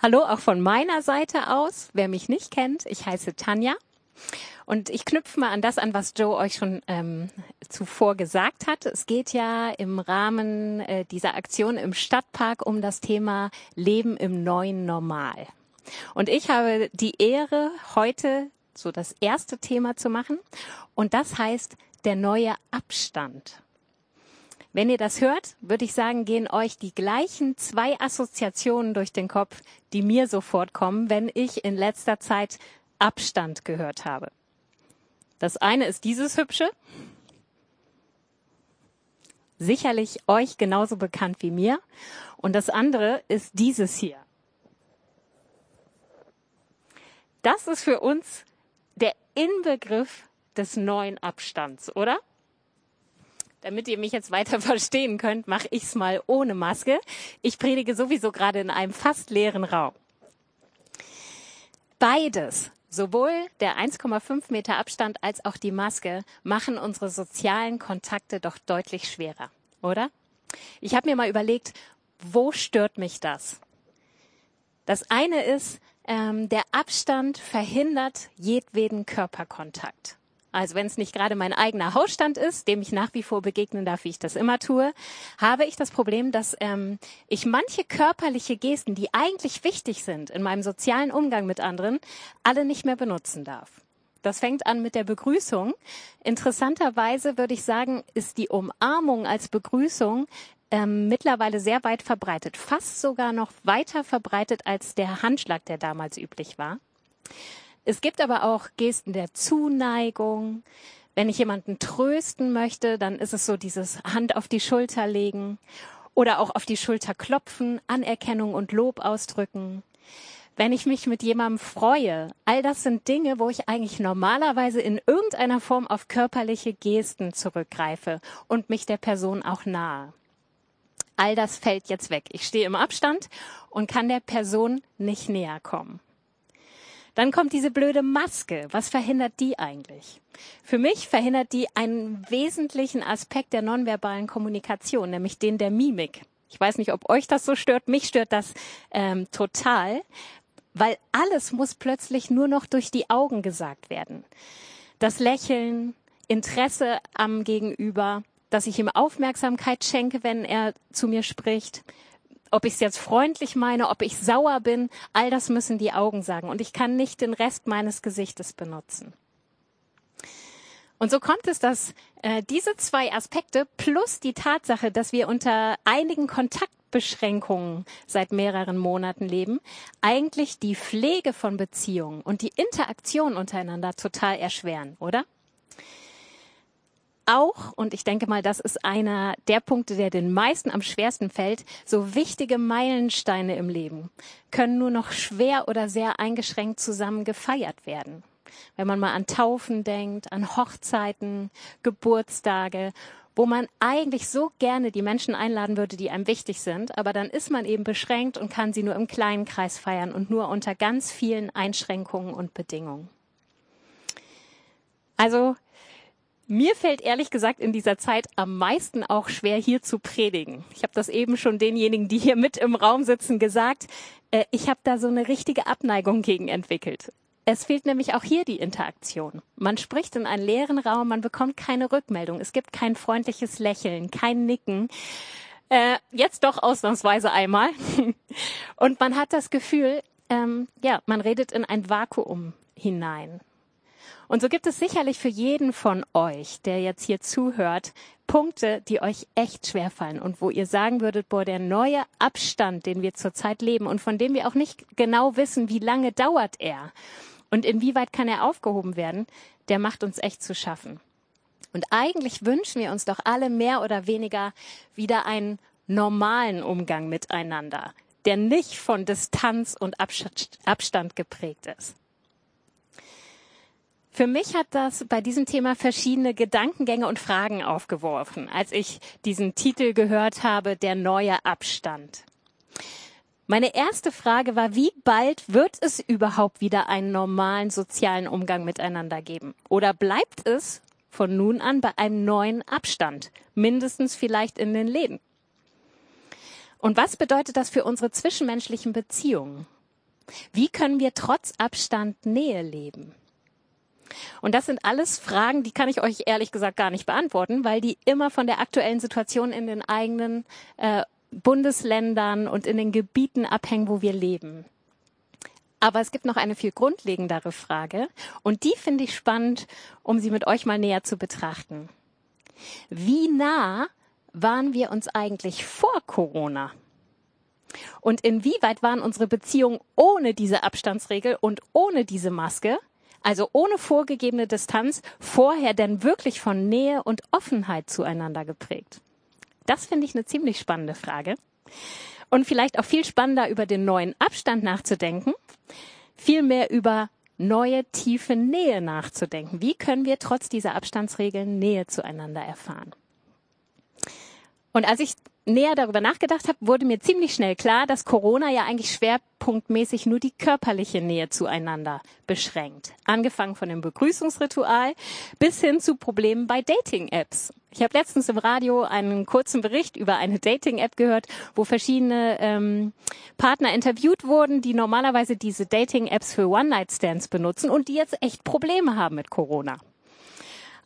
Hallo auch von meiner Seite aus. Wer mich nicht kennt, ich heiße Tanja. Und ich knüpfe mal an das an, was Joe euch schon ähm, zuvor gesagt hat. Es geht ja im Rahmen äh, dieser Aktion im Stadtpark um das Thema Leben im neuen Normal. Und ich habe die Ehre, heute so das erste Thema zu machen. Und das heißt der neue Abstand. Wenn ihr das hört, würde ich sagen, gehen euch die gleichen zwei Assoziationen durch den Kopf, die mir sofort kommen, wenn ich in letzter Zeit Abstand gehört habe. Das eine ist dieses hübsche, sicherlich euch genauso bekannt wie mir, und das andere ist dieses hier. Das ist für uns der Inbegriff des neuen Abstands, oder? Damit ihr mich jetzt weiter verstehen könnt, mache ich es mal ohne Maske. Ich predige sowieso gerade in einem fast leeren Raum. Beides, sowohl der 1,5 Meter Abstand als auch die Maske, machen unsere sozialen Kontakte doch deutlich schwerer, oder? Ich habe mir mal überlegt, wo stört mich das? Das eine ist, ähm, der Abstand verhindert jedweden Körperkontakt. Also wenn es nicht gerade mein eigener Hausstand ist, dem ich nach wie vor begegnen darf, wie ich das immer tue, habe ich das Problem, dass ähm, ich manche körperliche Gesten, die eigentlich wichtig sind in meinem sozialen Umgang mit anderen, alle nicht mehr benutzen darf. Das fängt an mit der Begrüßung. Interessanterweise würde ich sagen, ist die Umarmung als Begrüßung ähm, mittlerweile sehr weit verbreitet, fast sogar noch weiter verbreitet als der Handschlag, der damals üblich war. Es gibt aber auch Gesten der Zuneigung. Wenn ich jemanden trösten möchte, dann ist es so dieses Hand auf die Schulter legen oder auch auf die Schulter klopfen, Anerkennung und Lob ausdrücken. Wenn ich mich mit jemandem freue, all das sind Dinge, wo ich eigentlich normalerweise in irgendeiner Form auf körperliche Gesten zurückgreife und mich der Person auch nahe. All das fällt jetzt weg. Ich stehe im Abstand und kann der Person nicht näher kommen. Dann kommt diese blöde Maske. Was verhindert die eigentlich? Für mich verhindert die einen wesentlichen Aspekt der nonverbalen Kommunikation, nämlich den der Mimik. Ich weiß nicht, ob euch das so stört. Mich stört das ähm, total, weil alles muss plötzlich nur noch durch die Augen gesagt werden. Das Lächeln, Interesse am Gegenüber, dass ich ihm Aufmerksamkeit schenke, wenn er zu mir spricht, ob ich es jetzt freundlich meine, ob ich sauer bin, all das müssen die Augen sagen. Und ich kann nicht den Rest meines Gesichtes benutzen. Und so kommt es, dass äh, diese zwei Aspekte plus die Tatsache, dass wir unter einigen Kontaktbeschränkungen seit mehreren Monaten leben, eigentlich die Pflege von Beziehungen und die Interaktion untereinander total erschweren, oder? Auch, und ich denke mal, das ist einer der Punkte, der den meisten am schwersten fällt, so wichtige Meilensteine im Leben können nur noch schwer oder sehr eingeschränkt zusammen gefeiert werden. Wenn man mal an Taufen denkt, an Hochzeiten, Geburtstage, wo man eigentlich so gerne die Menschen einladen würde, die einem wichtig sind, aber dann ist man eben beschränkt und kann sie nur im kleinen Kreis feiern und nur unter ganz vielen Einschränkungen und Bedingungen. Also mir fällt ehrlich gesagt in dieser Zeit am meisten auch schwer, hier zu predigen. Ich habe das eben schon denjenigen, die hier mit im Raum sitzen, gesagt. Äh, ich habe da so eine richtige Abneigung gegen entwickelt. Es fehlt nämlich auch hier die Interaktion. Man spricht in einen leeren Raum, man bekommt keine Rückmeldung. Es gibt kein freundliches Lächeln, kein Nicken. Äh, jetzt doch ausnahmsweise einmal. Und man hat das Gefühl, ähm, ja, man redet in ein Vakuum hinein. Und so gibt es sicherlich für jeden von euch, der jetzt hier zuhört, Punkte, die euch echt schwerfallen und wo ihr sagen würdet, boah, der neue Abstand, den wir zurzeit leben und von dem wir auch nicht genau wissen, wie lange dauert er und inwieweit kann er aufgehoben werden, der macht uns echt zu schaffen. Und eigentlich wünschen wir uns doch alle mehr oder weniger wieder einen normalen Umgang miteinander, der nicht von Distanz und Abstand geprägt ist. Für mich hat das bei diesem Thema verschiedene Gedankengänge und Fragen aufgeworfen, als ich diesen Titel gehört habe, der neue Abstand. Meine erste Frage war, wie bald wird es überhaupt wieder einen normalen sozialen Umgang miteinander geben? Oder bleibt es von nun an bei einem neuen Abstand, mindestens vielleicht in den Läden? Und was bedeutet das für unsere zwischenmenschlichen Beziehungen? Wie können wir trotz Abstand Nähe leben? Und das sind alles Fragen, die kann ich euch ehrlich gesagt gar nicht beantworten, weil die immer von der aktuellen Situation in den eigenen äh, Bundesländern und in den Gebieten abhängen, wo wir leben. Aber es gibt noch eine viel grundlegendere Frage und die finde ich spannend, um sie mit euch mal näher zu betrachten. Wie nah waren wir uns eigentlich vor Corona? Und inwieweit waren unsere Beziehungen ohne diese Abstandsregel und ohne diese Maske, also ohne vorgegebene Distanz, vorher denn wirklich von Nähe und Offenheit zueinander geprägt? Das finde ich eine ziemlich spannende Frage. Und vielleicht auch viel spannender über den neuen Abstand nachzudenken, vielmehr über neue tiefe Nähe nachzudenken. Wie können wir trotz dieser Abstandsregeln Nähe zueinander erfahren? Und als ich näher darüber nachgedacht habe, wurde mir ziemlich schnell klar, dass Corona ja eigentlich schwerpunktmäßig nur die körperliche Nähe zueinander beschränkt. Angefangen von dem Begrüßungsritual bis hin zu Problemen bei Dating-Apps. Ich habe letztens im Radio einen kurzen Bericht über eine Dating-App gehört, wo verschiedene ähm, Partner interviewt wurden, die normalerweise diese Dating-Apps für One-Night-Stands benutzen und die jetzt echt Probleme haben mit Corona.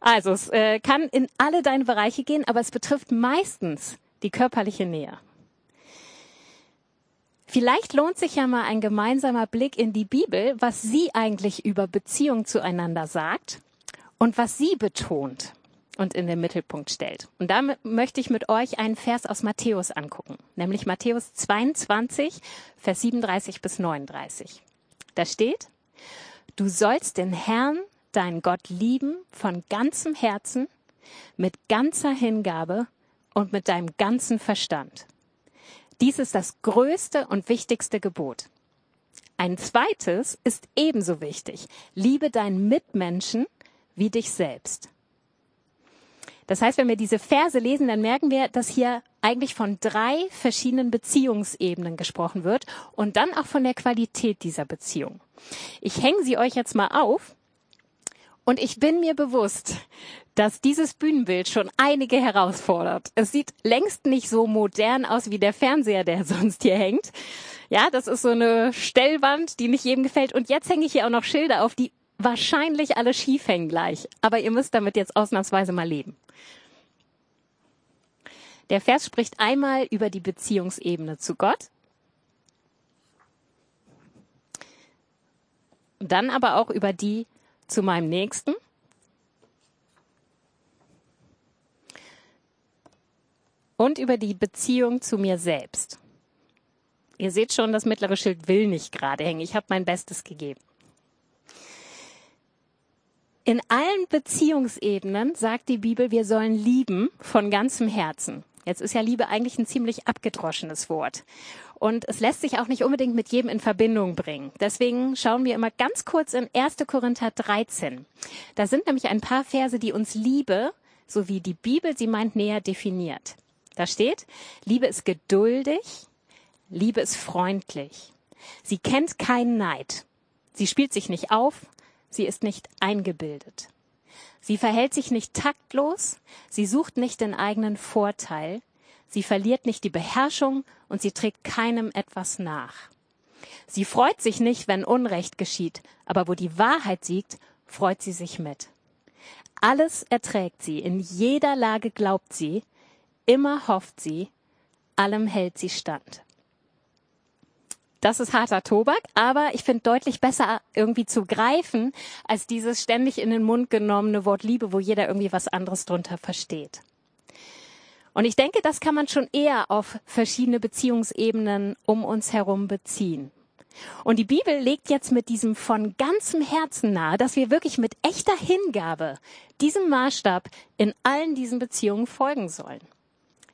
Also es äh, kann in alle deine Bereiche gehen, aber es betrifft meistens die körperliche Nähe. Vielleicht lohnt sich ja mal ein gemeinsamer Blick in die Bibel, was sie eigentlich über Beziehung zueinander sagt und was sie betont und in den Mittelpunkt stellt. Und damit möchte ich mit euch einen Vers aus Matthäus angucken, nämlich Matthäus 22, Vers 37 bis 39. Da steht, du sollst den Herrn, deinen Gott lieben von ganzem Herzen, mit ganzer Hingabe und mit deinem ganzen Verstand. Dies ist das größte und wichtigste Gebot. Ein zweites ist ebenso wichtig. Liebe deinen Mitmenschen wie dich selbst. Das heißt, wenn wir diese Verse lesen, dann merken wir, dass hier eigentlich von drei verschiedenen Beziehungsebenen gesprochen wird und dann auch von der Qualität dieser Beziehung. Ich hänge sie euch jetzt mal auf und ich bin mir bewusst, dass dieses Bühnenbild schon einige herausfordert. Es sieht längst nicht so modern aus wie der Fernseher, der sonst hier hängt. Ja, das ist so eine Stellwand, die nicht jedem gefällt. Und jetzt hänge ich hier auch noch Schilder auf, die wahrscheinlich alle schief hängen gleich. Aber ihr müsst damit jetzt ausnahmsweise mal leben. Der Vers spricht einmal über die Beziehungsebene zu Gott. Dann aber auch über die zu meinem Nächsten und über die Beziehung zu mir selbst. Ihr seht schon, das mittlere Schild will nicht gerade hängen. Ich habe mein Bestes gegeben. In allen Beziehungsebenen sagt die Bibel, wir sollen lieben von ganzem Herzen. Jetzt ist ja Liebe eigentlich ein ziemlich abgedroschenes Wort. Und es lässt sich auch nicht unbedingt mit jedem in Verbindung bringen. Deswegen schauen wir immer ganz kurz in 1. Korinther 13. Da sind nämlich ein paar Verse, die uns Liebe, so wie die Bibel sie meint, näher definiert. Da steht, Liebe ist geduldig, Liebe ist freundlich. Sie kennt keinen Neid. Sie spielt sich nicht auf, sie ist nicht eingebildet. Sie verhält sich nicht taktlos, sie sucht nicht den eigenen Vorteil, sie verliert nicht die Beherrschung und sie trägt keinem etwas nach. Sie freut sich nicht, wenn Unrecht geschieht, aber wo die Wahrheit siegt, freut sie sich mit. Alles erträgt sie, in jeder Lage glaubt sie, Immer hofft sie, allem hält sie stand. Das ist harter Tobak, aber ich finde deutlich besser irgendwie zu greifen, als dieses ständig in den Mund genommene Wort Liebe, wo jeder irgendwie was anderes drunter versteht. Und ich denke, das kann man schon eher auf verschiedene Beziehungsebenen um uns herum beziehen. Und die Bibel legt jetzt mit diesem von ganzem Herzen nahe, dass wir wirklich mit echter Hingabe diesem Maßstab in allen diesen Beziehungen folgen sollen.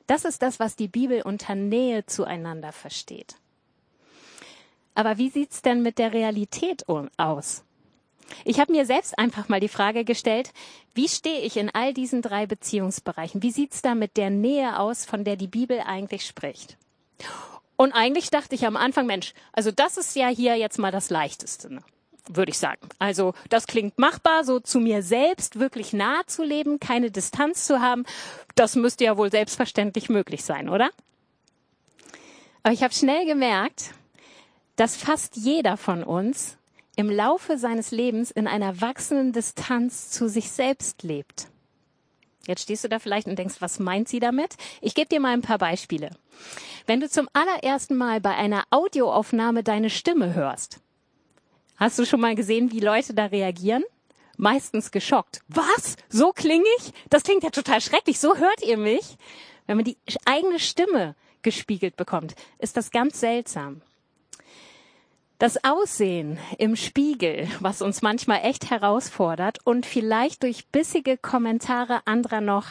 Das ist das, was die Bibel unter Nähe zueinander versteht. Aber wie sieht's denn mit der Realität aus? Ich habe mir selbst einfach mal die Frage gestellt, wie stehe ich in all diesen drei Beziehungsbereichen? Wie sieht's da mit der Nähe aus, von der die Bibel eigentlich spricht? Und eigentlich dachte ich am Anfang, Mensch, also das ist ja hier jetzt mal das Leichteste. Ne? würde ich sagen. Also das klingt machbar, so zu mir selbst wirklich nahe zu leben, keine Distanz zu haben. Das müsste ja wohl selbstverständlich möglich sein, oder? Aber ich habe schnell gemerkt, dass fast jeder von uns im Laufe seines Lebens in einer wachsenden Distanz zu sich selbst lebt. Jetzt stehst du da vielleicht und denkst, was meint sie damit? Ich gebe dir mal ein paar Beispiele. Wenn du zum allerersten Mal bei einer Audioaufnahme deine Stimme hörst, hast du schon mal gesehen, wie Leute da reagieren? Meistens geschockt. Was? So klinge ich? Das klingt ja total schrecklich. So hört ihr mich? Wenn man die eigene Stimme gespiegelt bekommt, ist das ganz seltsam. Das Aussehen im Spiegel, was uns manchmal echt herausfordert und vielleicht durch bissige Kommentare anderer noch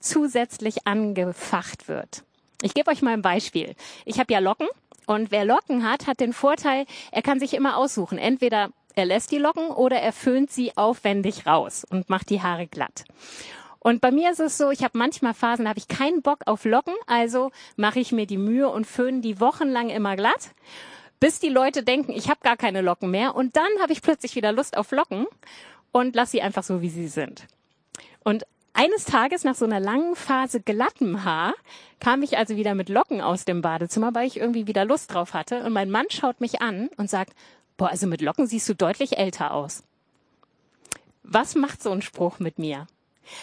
zusätzlich angefacht wird. Ich gebe euch mal ein Beispiel. Ich habe ja Locken und wer Locken hat, hat den Vorteil, er kann sich immer aussuchen. Entweder er lässt die Locken oder er föhnt sie aufwendig raus und macht die Haare glatt. Und bei mir ist es so, ich habe manchmal Phasen, da habe ich keinen Bock auf Locken, also mache ich mir die Mühe und föhne die wochenlang immer glatt bis die Leute denken, ich habe gar keine Locken mehr. Und dann habe ich plötzlich wieder Lust auf Locken und lass sie einfach so, wie sie sind. Und eines Tages nach so einer langen Phase glattem Haar kam ich also wieder mit Locken aus dem Badezimmer, weil ich irgendwie wieder Lust drauf hatte. Und mein Mann schaut mich an und sagt, boah, also mit Locken siehst du deutlich älter aus. Was macht so ein Spruch mit mir?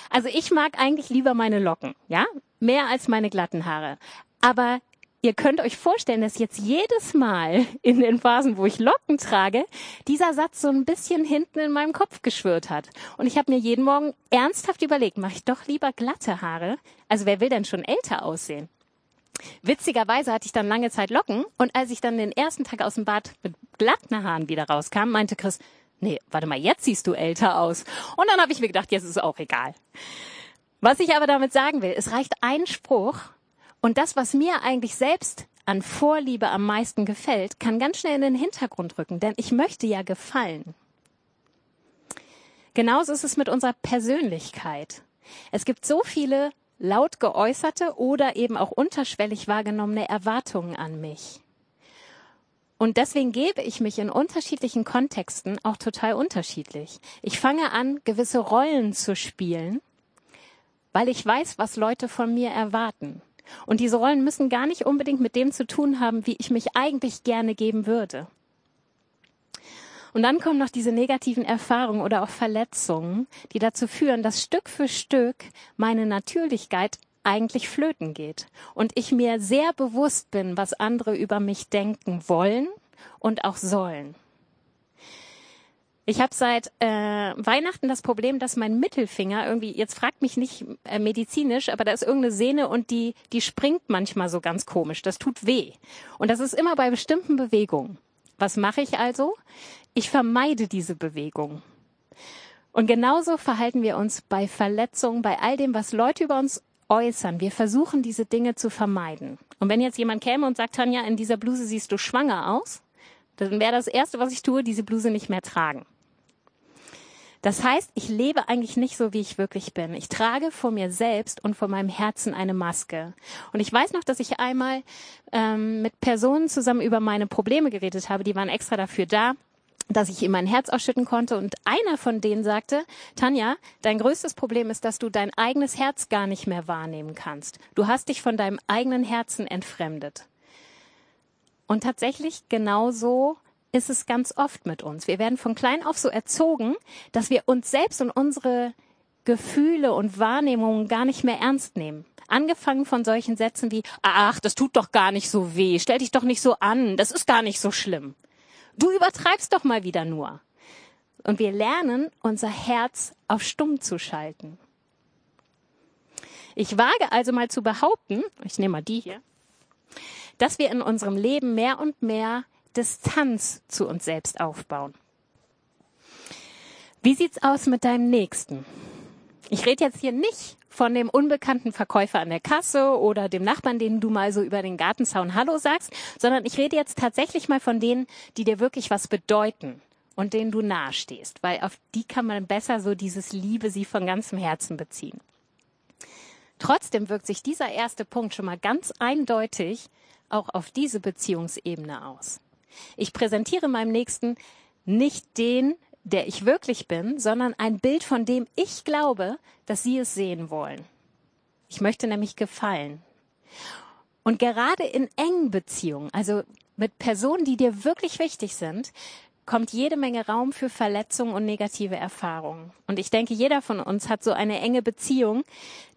Also ich mag eigentlich lieber meine Locken, ja? Mehr als meine glatten Haare. Aber ihr könnt euch vorstellen, dass jetzt jedes Mal in den Phasen, wo ich Locken trage, dieser Satz so ein bisschen hinten in meinem Kopf geschwirrt hat. Und ich habe mir jeden Morgen ernsthaft überlegt, mache ich doch lieber glatte Haare? Also wer will denn schon älter aussehen? Witzigerweise hatte ich dann lange Zeit Locken und als ich dann den ersten Tag aus dem Bad mit glatten Haaren wieder rauskam, meinte Chris, nee, warte mal, jetzt siehst du älter aus. Und dann habe ich mir gedacht, jetzt ist es auch egal. Was ich aber damit sagen will, es reicht ein Spruch und das, was mir eigentlich selbst an Vorliebe am meisten gefällt, kann ganz schnell in den Hintergrund rücken, denn ich möchte ja gefallen. Genauso ist es mit unserer Persönlichkeit. Es gibt so viele laut geäußerte oder eben auch unterschwellig wahrgenommene Erwartungen an mich. Und deswegen gebe ich mich in unterschiedlichen Kontexten auch total unterschiedlich. Ich fange an, gewisse Rollen zu spielen, weil ich weiß, was Leute von mir erwarten. Und diese Rollen müssen gar nicht unbedingt mit dem zu tun haben, wie ich mich eigentlich gerne geben würde. Und dann kommen noch diese negativen Erfahrungen oder auch Verletzungen, die dazu führen, dass Stück für Stück meine Natürlichkeit eigentlich flöten geht. Und ich mir sehr bewusst bin, was andere über mich denken wollen und auch sollen. Ich habe seit äh, Weihnachten das Problem, dass mein Mittelfinger irgendwie, jetzt fragt mich nicht äh, medizinisch, aber da ist irgendeine Sehne und die, die springt manchmal so ganz komisch. Das tut weh. Und das ist immer bei bestimmten Bewegungen. Was mache ich also? Ich vermeide diese Bewegung. Und genauso verhalten wir uns bei Verletzungen, bei all dem, was Leute über uns äußern. Wir versuchen, diese Dinge zu vermeiden. Und wenn jetzt jemand käme und sagt, Tanja, in dieser Bluse siehst du schwanger aus, dann wäre das Erste, was ich tue, diese Bluse nicht mehr tragen. Das heißt, ich lebe eigentlich nicht so, wie ich wirklich bin. Ich trage vor mir selbst und vor meinem Herzen eine Maske. Und ich weiß noch, dass ich einmal ähm, mit Personen zusammen über meine Probleme geredet habe. Die waren extra dafür da dass ich ihm mein Herz ausschütten konnte. Und einer von denen sagte, Tanja, dein größtes Problem ist, dass du dein eigenes Herz gar nicht mehr wahrnehmen kannst. Du hast dich von deinem eigenen Herzen entfremdet. Und tatsächlich genauso ist es ganz oft mit uns. Wir werden von klein auf so erzogen, dass wir uns selbst und unsere Gefühle und Wahrnehmungen gar nicht mehr ernst nehmen. Angefangen von solchen Sätzen wie, ach, das tut doch gar nicht so weh, stell dich doch nicht so an, das ist gar nicht so schlimm. Du übertreibst doch mal wieder nur. Und wir lernen, unser Herz auf stumm zu schalten. Ich wage also mal zu behaupten, ich nehme mal die hier, dass wir in unserem Leben mehr und mehr Distanz zu uns selbst aufbauen. Wie sieht's aus mit deinem Nächsten? Ich rede jetzt hier nicht von dem unbekannten Verkäufer an der Kasse oder dem Nachbarn, den du mal so über den Gartenzaun Hallo sagst, sondern ich rede jetzt tatsächlich mal von denen, die dir wirklich was bedeuten und denen du nahestehst, weil auf die kann man besser so dieses Liebe sie von ganzem Herzen beziehen. Trotzdem wirkt sich dieser erste Punkt schon mal ganz eindeutig auch auf diese Beziehungsebene aus. Ich präsentiere meinem Nächsten nicht den, der ich wirklich bin, sondern ein Bild, von dem ich glaube, dass sie es sehen wollen. Ich möchte nämlich gefallen. Und gerade in engen Beziehungen, also mit Personen, die dir wirklich wichtig sind, kommt jede Menge Raum für Verletzungen und negative Erfahrungen. Und ich denke, jeder von uns hat so eine enge Beziehung,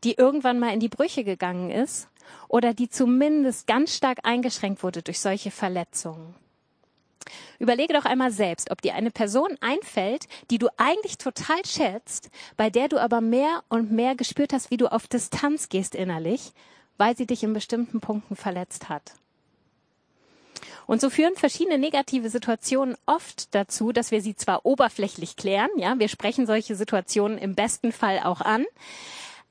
die irgendwann mal in die Brüche gegangen ist oder die zumindest ganz stark eingeschränkt wurde durch solche Verletzungen. Überlege doch einmal selbst, ob dir eine Person einfällt, die du eigentlich total schätzt, bei der du aber mehr und mehr gespürt hast, wie du auf Distanz gehst innerlich, weil sie dich in bestimmten Punkten verletzt hat. Und so führen verschiedene negative Situationen oft dazu, dass wir sie zwar oberflächlich klären, ja, wir sprechen solche Situationen im besten Fall auch an,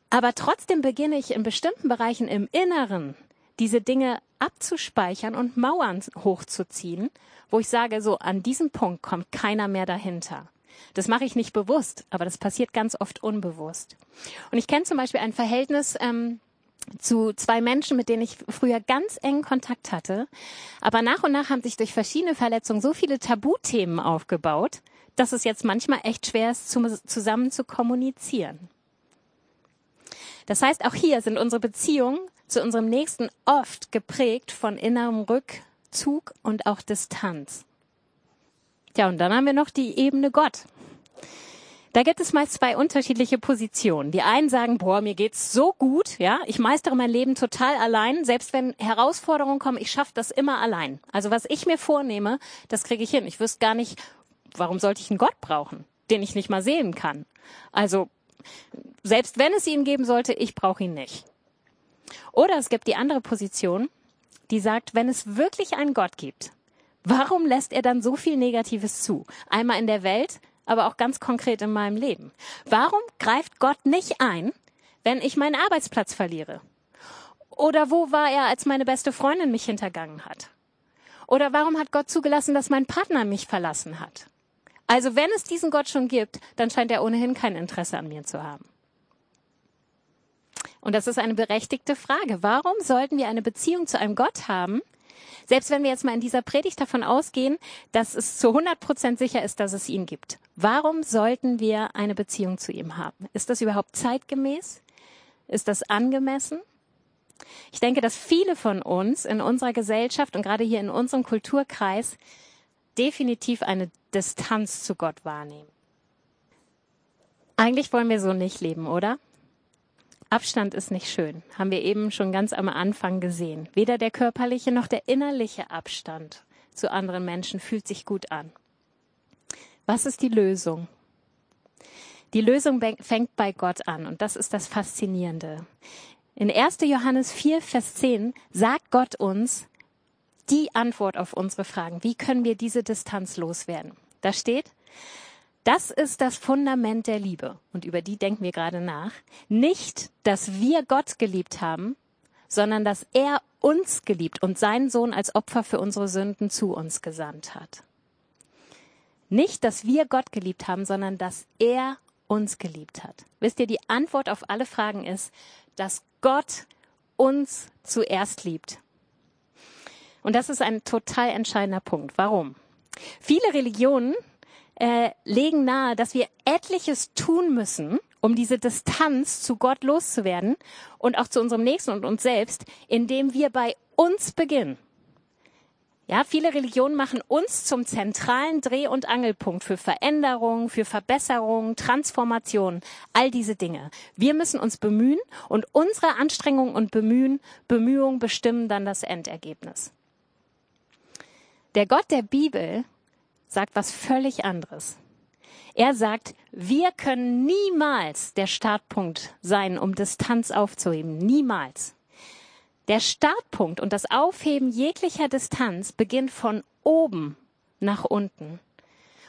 aber trotzdem beginne ich in bestimmten Bereichen im Inneren diese Dinge abzuspeichern und Mauern hochzuziehen, wo ich sage, so an diesem Punkt kommt keiner mehr dahinter. Das mache ich nicht bewusst, aber das passiert ganz oft unbewusst. Und ich kenne zum Beispiel ein Verhältnis ähm, zu zwei Menschen, mit denen ich früher ganz engen Kontakt hatte. Aber nach und nach haben sich durch verschiedene Verletzungen so viele Tabuthemen aufgebaut, dass es jetzt manchmal echt schwer ist, zusammen zu kommunizieren. Das heißt, auch hier sind unsere Beziehungen zu unserem Nächsten oft geprägt von innerem Rückzug und auch Distanz. Ja, und dann haben wir noch die Ebene Gott. Da gibt es meist zwei unterschiedliche Positionen. Die einen sagen, boah, mir geht's so gut, ja, ich meistere mein Leben total allein, selbst wenn Herausforderungen kommen, ich schaffe das immer allein. Also was ich mir vornehme, das kriege ich hin. Ich wüsste gar nicht, warum sollte ich einen Gott brauchen, den ich nicht mal sehen kann. Also selbst wenn es ihn geben sollte, ich brauche ihn nicht. Oder es gibt die andere Position, die sagt, wenn es wirklich einen Gott gibt, warum lässt er dann so viel Negatives zu? Einmal in der Welt, aber auch ganz konkret in meinem Leben. Warum greift Gott nicht ein, wenn ich meinen Arbeitsplatz verliere? Oder wo war er, als meine beste Freundin mich hintergangen hat? Oder warum hat Gott zugelassen, dass mein Partner mich verlassen hat? Also wenn es diesen Gott schon gibt, dann scheint er ohnehin kein Interesse an mir zu haben. Und das ist eine berechtigte Frage. Warum sollten wir eine Beziehung zu einem Gott haben, selbst wenn wir jetzt mal in dieser Predigt davon ausgehen, dass es zu 100 Prozent sicher ist, dass es ihn gibt. Warum sollten wir eine Beziehung zu ihm haben? Ist das überhaupt zeitgemäß? Ist das angemessen? Ich denke, dass viele von uns in unserer Gesellschaft und gerade hier in unserem Kulturkreis definitiv eine Distanz zu Gott wahrnehmen. Eigentlich wollen wir so nicht leben, oder? Abstand ist nicht schön, haben wir eben schon ganz am Anfang gesehen. Weder der körperliche noch der innerliche Abstand zu anderen Menschen fühlt sich gut an. Was ist die Lösung? Die Lösung fängt bei Gott an und das ist das Faszinierende. In 1. Johannes 4, Vers 10 sagt Gott uns die Antwort auf unsere Fragen. Wie können wir diese Distanz loswerden? Da steht, das ist das Fundament der Liebe. Und über die denken wir gerade nach. Nicht, dass wir Gott geliebt haben, sondern dass er uns geliebt und seinen Sohn als Opfer für unsere Sünden zu uns gesandt hat. Nicht, dass wir Gott geliebt haben, sondern dass er uns geliebt hat. Wisst ihr, die Antwort auf alle Fragen ist, dass Gott uns zuerst liebt. Und das ist ein total entscheidender Punkt. Warum? Viele Religionen äh, legen nahe, dass wir etliches tun müssen, um diese Distanz zu Gott loszuwerden und auch zu unserem Nächsten und uns selbst, indem wir bei uns beginnen. Ja, viele Religionen machen uns zum zentralen Dreh- und Angelpunkt für Veränderung, für Verbesserung, Transformation, all diese Dinge. Wir müssen uns bemühen und unsere Anstrengung und Bemühen, Bemühungen bestimmen dann das Endergebnis. Der Gott der Bibel sagt was völlig anderes. Er sagt, wir können niemals der Startpunkt sein, um Distanz aufzuheben. Niemals. Der Startpunkt und das Aufheben jeglicher Distanz beginnt von oben nach unten.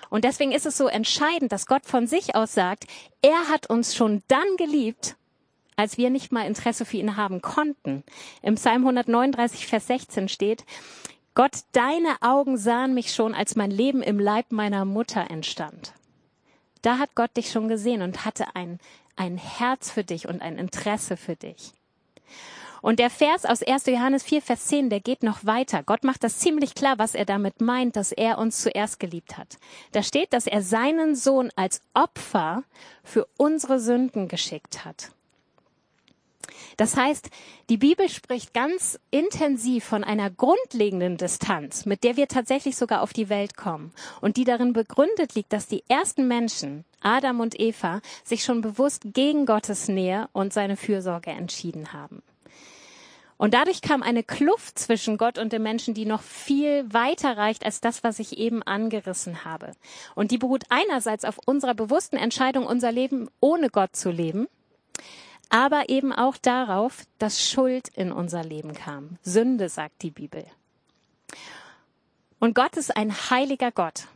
Und deswegen ist es so entscheidend, dass Gott von sich aus sagt, er hat uns schon dann geliebt, als wir nicht mal Interesse für ihn haben konnten. Im Psalm 139, Vers 16 steht, Gott, deine Augen sahen mich schon, als mein Leben im Leib meiner Mutter entstand. Da hat Gott dich schon gesehen und hatte ein, ein Herz für dich und ein Interesse für dich. Und der Vers aus 1. Johannes 4, Vers 10, der geht noch weiter. Gott macht das ziemlich klar, was er damit meint, dass er uns zuerst geliebt hat. Da steht, dass er seinen Sohn als Opfer für unsere Sünden geschickt hat. Das heißt, die Bibel spricht ganz intensiv von einer grundlegenden Distanz, mit der wir tatsächlich sogar auf die Welt kommen und die darin begründet liegt, dass die ersten Menschen, Adam und Eva, sich schon bewusst gegen Gottes Nähe und seine Fürsorge entschieden haben. Und dadurch kam eine Kluft zwischen Gott und dem Menschen, die noch viel weiter reicht als das, was ich eben angerissen habe. Und die beruht einerseits auf unserer bewussten Entscheidung, unser Leben ohne Gott zu leben, aber eben auch darauf, dass Schuld in unser Leben kam. Sünde, sagt die Bibel. Und Gott ist ein heiliger Gott.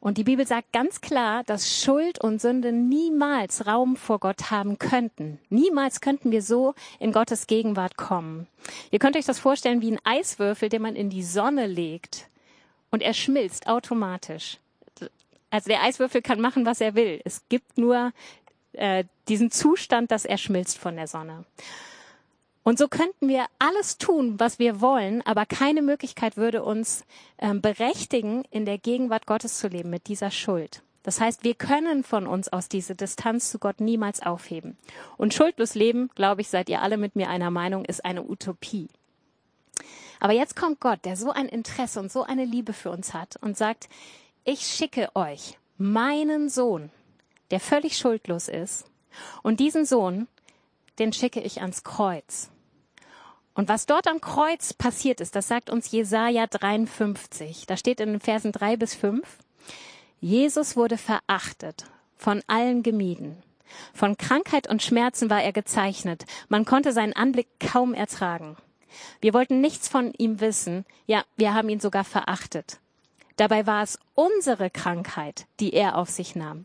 Und die Bibel sagt ganz klar, dass Schuld und Sünde niemals Raum vor Gott haben könnten. Niemals könnten wir so in Gottes Gegenwart kommen. Ihr könnt euch das vorstellen wie ein Eiswürfel, den man in die Sonne legt und er schmilzt automatisch. Also der Eiswürfel kann machen, was er will. Es gibt nur äh, diesen Zustand, dass er schmilzt von der Sonne. Und so könnten wir alles tun, was wir wollen, aber keine Möglichkeit würde uns ähm, berechtigen, in der Gegenwart Gottes zu leben mit dieser Schuld. Das heißt, wir können von uns aus diese Distanz zu Gott niemals aufheben. Und schuldlos leben, glaube ich, seid ihr alle mit mir einer Meinung, ist eine Utopie. Aber jetzt kommt Gott, der so ein Interesse und so eine Liebe für uns hat und sagt, ich schicke euch meinen Sohn, der völlig schuldlos ist. Und diesen Sohn, den schicke ich ans Kreuz. Und was dort am Kreuz passiert ist, das sagt uns Jesaja 53. Da steht in den Versen drei bis fünf. Jesus wurde verachtet, von allen gemieden. Von Krankheit und Schmerzen war er gezeichnet. Man konnte seinen Anblick kaum ertragen. Wir wollten nichts von ihm wissen. Ja, wir haben ihn sogar verachtet. Dabei war es unsere Krankheit, die er auf sich nahm.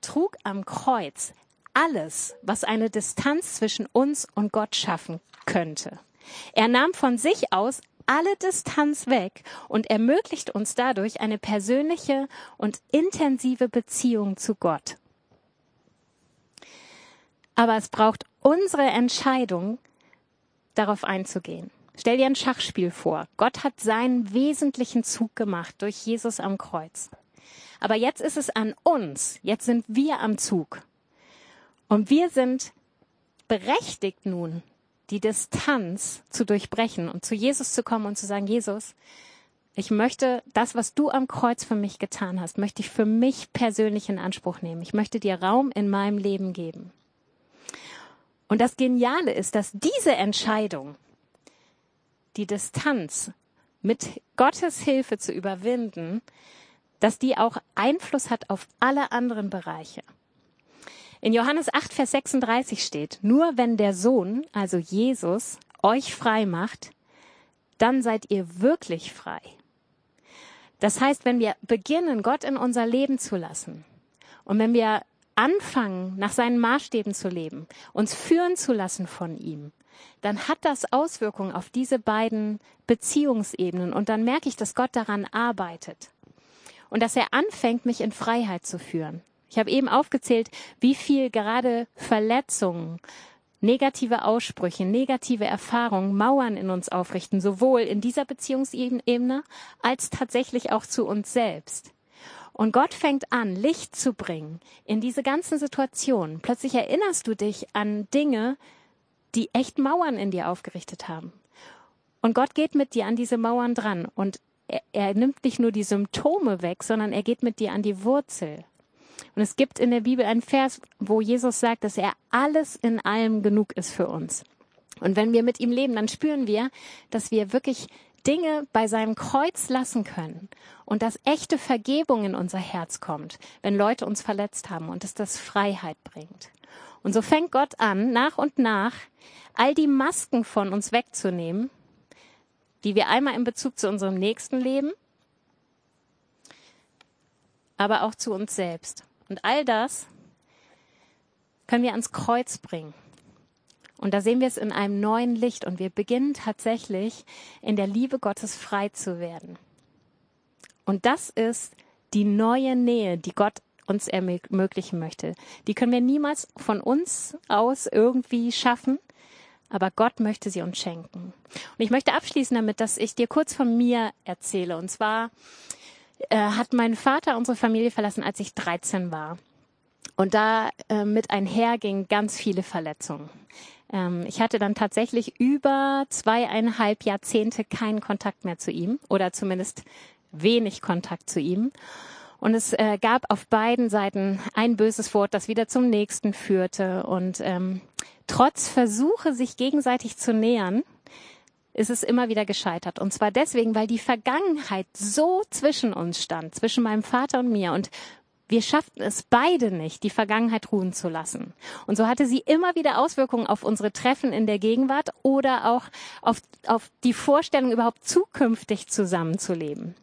trug am Kreuz alles, was eine Distanz zwischen uns und Gott schaffen könnte. Er nahm von sich aus alle Distanz weg und ermöglicht uns dadurch eine persönliche und intensive Beziehung zu Gott. Aber es braucht unsere Entscheidung, darauf einzugehen. Stell dir ein Schachspiel vor. Gott hat seinen wesentlichen Zug gemacht durch Jesus am Kreuz. Aber jetzt ist es an uns. Jetzt sind wir am Zug. Und wir sind berechtigt nun, die Distanz zu durchbrechen und zu Jesus zu kommen und zu sagen, Jesus, ich möchte das, was du am Kreuz für mich getan hast, möchte ich für mich persönlich in Anspruch nehmen. Ich möchte dir Raum in meinem Leben geben. Und das Geniale ist, dass diese Entscheidung, die Distanz mit Gottes Hilfe zu überwinden, dass die auch Einfluss hat auf alle anderen Bereiche. In Johannes 8, Vers 36 steht, nur wenn der Sohn, also Jesus, euch frei macht, dann seid ihr wirklich frei. Das heißt, wenn wir beginnen, Gott in unser Leben zu lassen und wenn wir anfangen, nach seinen Maßstäben zu leben, uns führen zu lassen von ihm, dann hat das Auswirkungen auf diese beiden Beziehungsebenen und dann merke ich, dass Gott daran arbeitet und dass er anfängt, mich in Freiheit zu führen. Ich habe eben aufgezählt, wie viel gerade Verletzungen, negative Aussprüche, negative Erfahrungen Mauern in uns aufrichten, sowohl in dieser Beziehungsebene als tatsächlich auch zu uns selbst. Und Gott fängt an, Licht zu bringen in diese ganzen Situationen. Plötzlich erinnerst du dich an Dinge, die echt Mauern in dir aufgerichtet haben. Und Gott geht mit dir an diese Mauern dran und er, er nimmt nicht nur die Symptome weg, sondern er geht mit dir an die Wurzel. Und es gibt in der Bibel einen Vers, wo Jesus sagt, dass er alles in allem genug ist für uns. Und wenn wir mit ihm leben, dann spüren wir, dass wir wirklich Dinge bei seinem Kreuz lassen können und dass echte Vergebung in unser Herz kommt, wenn Leute uns verletzt haben und dass das Freiheit bringt. Und so fängt Gott an, nach und nach all die Masken von uns wegzunehmen, die wir einmal in Bezug zu unserem nächsten leben, aber auch zu uns selbst. Und all das können wir ans Kreuz bringen. Und da sehen wir es in einem neuen Licht und wir beginnen tatsächlich in der Liebe Gottes frei zu werden. Und das ist die neue Nähe, die Gott uns ermöglichen möchte. Die können wir niemals von uns aus irgendwie schaffen, aber Gott möchte sie uns schenken. Und ich möchte abschließen damit, dass ich dir kurz von mir erzähle. Und zwar äh, hat mein Vater unsere Familie verlassen, als ich 13 war. Und da äh, mit einher gingen ganz viele Verletzungen. Ähm, ich hatte dann tatsächlich über zweieinhalb Jahrzehnte keinen Kontakt mehr zu ihm oder zumindest wenig Kontakt zu ihm. Und es äh, gab auf beiden Seiten ein böses Wort, das wieder zum nächsten führte. Und ähm, trotz Versuche, sich gegenseitig zu nähern, ist es immer wieder gescheitert. Und zwar deswegen, weil die Vergangenheit so zwischen uns stand, zwischen meinem Vater und mir. Und wir schafften es beide nicht, die Vergangenheit ruhen zu lassen. Und so hatte sie immer wieder Auswirkungen auf unsere Treffen in der Gegenwart oder auch auf, auf die Vorstellung, überhaupt zukünftig zusammenzuleben.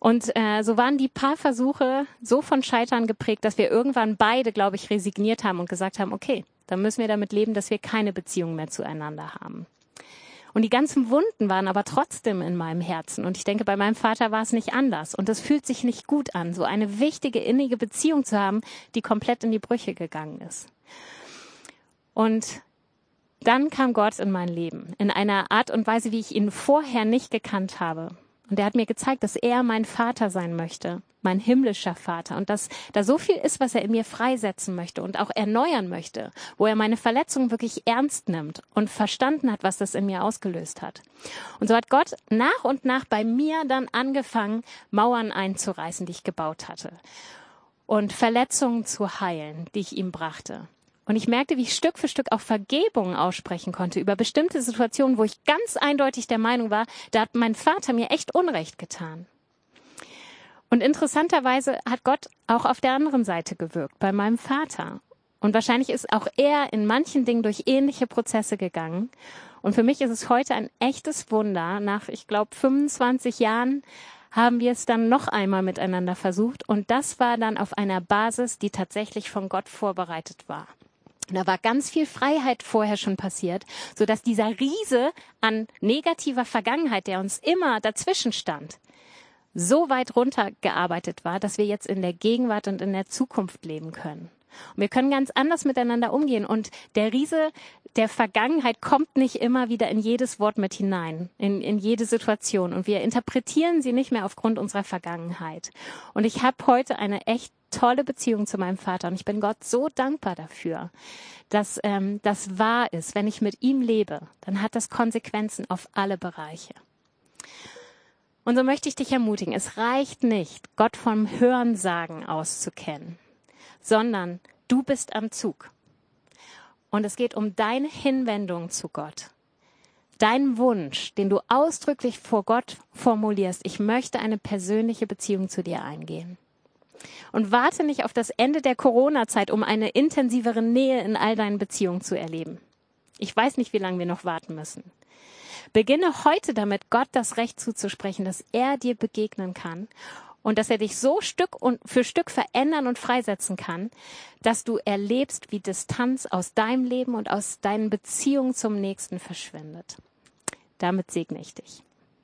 Und äh, so waren die paar Versuche so von Scheitern geprägt, dass wir irgendwann beide, glaube ich, resigniert haben und gesagt haben, okay, dann müssen wir damit leben, dass wir keine Beziehung mehr zueinander haben. Und die ganzen Wunden waren aber trotzdem in meinem Herzen. Und ich denke, bei meinem Vater war es nicht anders. Und es fühlt sich nicht gut an, so eine wichtige, innige Beziehung zu haben, die komplett in die Brüche gegangen ist. Und dann kam Gott in mein Leben in einer Art und Weise, wie ich ihn vorher nicht gekannt habe. Und er hat mir gezeigt, dass er mein Vater sein möchte, mein himmlischer Vater. Und dass da so viel ist, was er in mir freisetzen möchte und auch erneuern möchte, wo er meine Verletzungen wirklich ernst nimmt und verstanden hat, was das in mir ausgelöst hat. Und so hat Gott nach und nach bei mir dann angefangen, Mauern einzureißen, die ich gebaut hatte. Und Verletzungen zu heilen, die ich ihm brachte. Und ich merkte, wie ich Stück für Stück auch Vergebung aussprechen konnte über bestimmte Situationen, wo ich ganz eindeutig der Meinung war, da hat mein Vater mir echt Unrecht getan. Und interessanterweise hat Gott auch auf der anderen Seite gewirkt, bei meinem Vater. Und wahrscheinlich ist auch er in manchen Dingen durch ähnliche Prozesse gegangen. Und für mich ist es heute ein echtes Wunder. Nach, ich glaube, 25 Jahren haben wir es dann noch einmal miteinander versucht. Und das war dann auf einer Basis, die tatsächlich von Gott vorbereitet war. Da war ganz viel Freiheit vorher schon passiert, so dass dieser Riese an negativer Vergangenheit, der uns immer dazwischen stand, so weit runtergearbeitet war, dass wir jetzt in der Gegenwart und in der Zukunft leben können. Und wir können ganz anders miteinander umgehen. Und der Riese der Vergangenheit kommt nicht immer wieder in jedes Wort mit hinein, in, in jede Situation. Und wir interpretieren sie nicht mehr aufgrund unserer Vergangenheit. Und ich habe heute eine echt tolle Beziehung zu meinem Vater. Und ich bin Gott so dankbar dafür, dass ähm, das wahr ist. Wenn ich mit ihm lebe, dann hat das Konsequenzen auf alle Bereiche. Und so möchte ich dich ermutigen, es reicht nicht, Gott vom Hörensagen auszukennen sondern du bist am Zug. Und es geht um deine Hinwendung zu Gott. Dein Wunsch, den du ausdrücklich vor Gott formulierst, ich möchte eine persönliche Beziehung zu dir eingehen. Und warte nicht auf das Ende der Corona-Zeit, um eine intensivere Nähe in all deinen Beziehungen zu erleben. Ich weiß nicht, wie lange wir noch warten müssen. Beginne heute damit, Gott das Recht zuzusprechen, dass er dir begegnen kann und dass er dich so Stück und für Stück verändern und freisetzen kann, dass du erlebst, wie Distanz aus deinem Leben und aus deinen Beziehungen zum Nächsten verschwindet. Damit segne ich dich.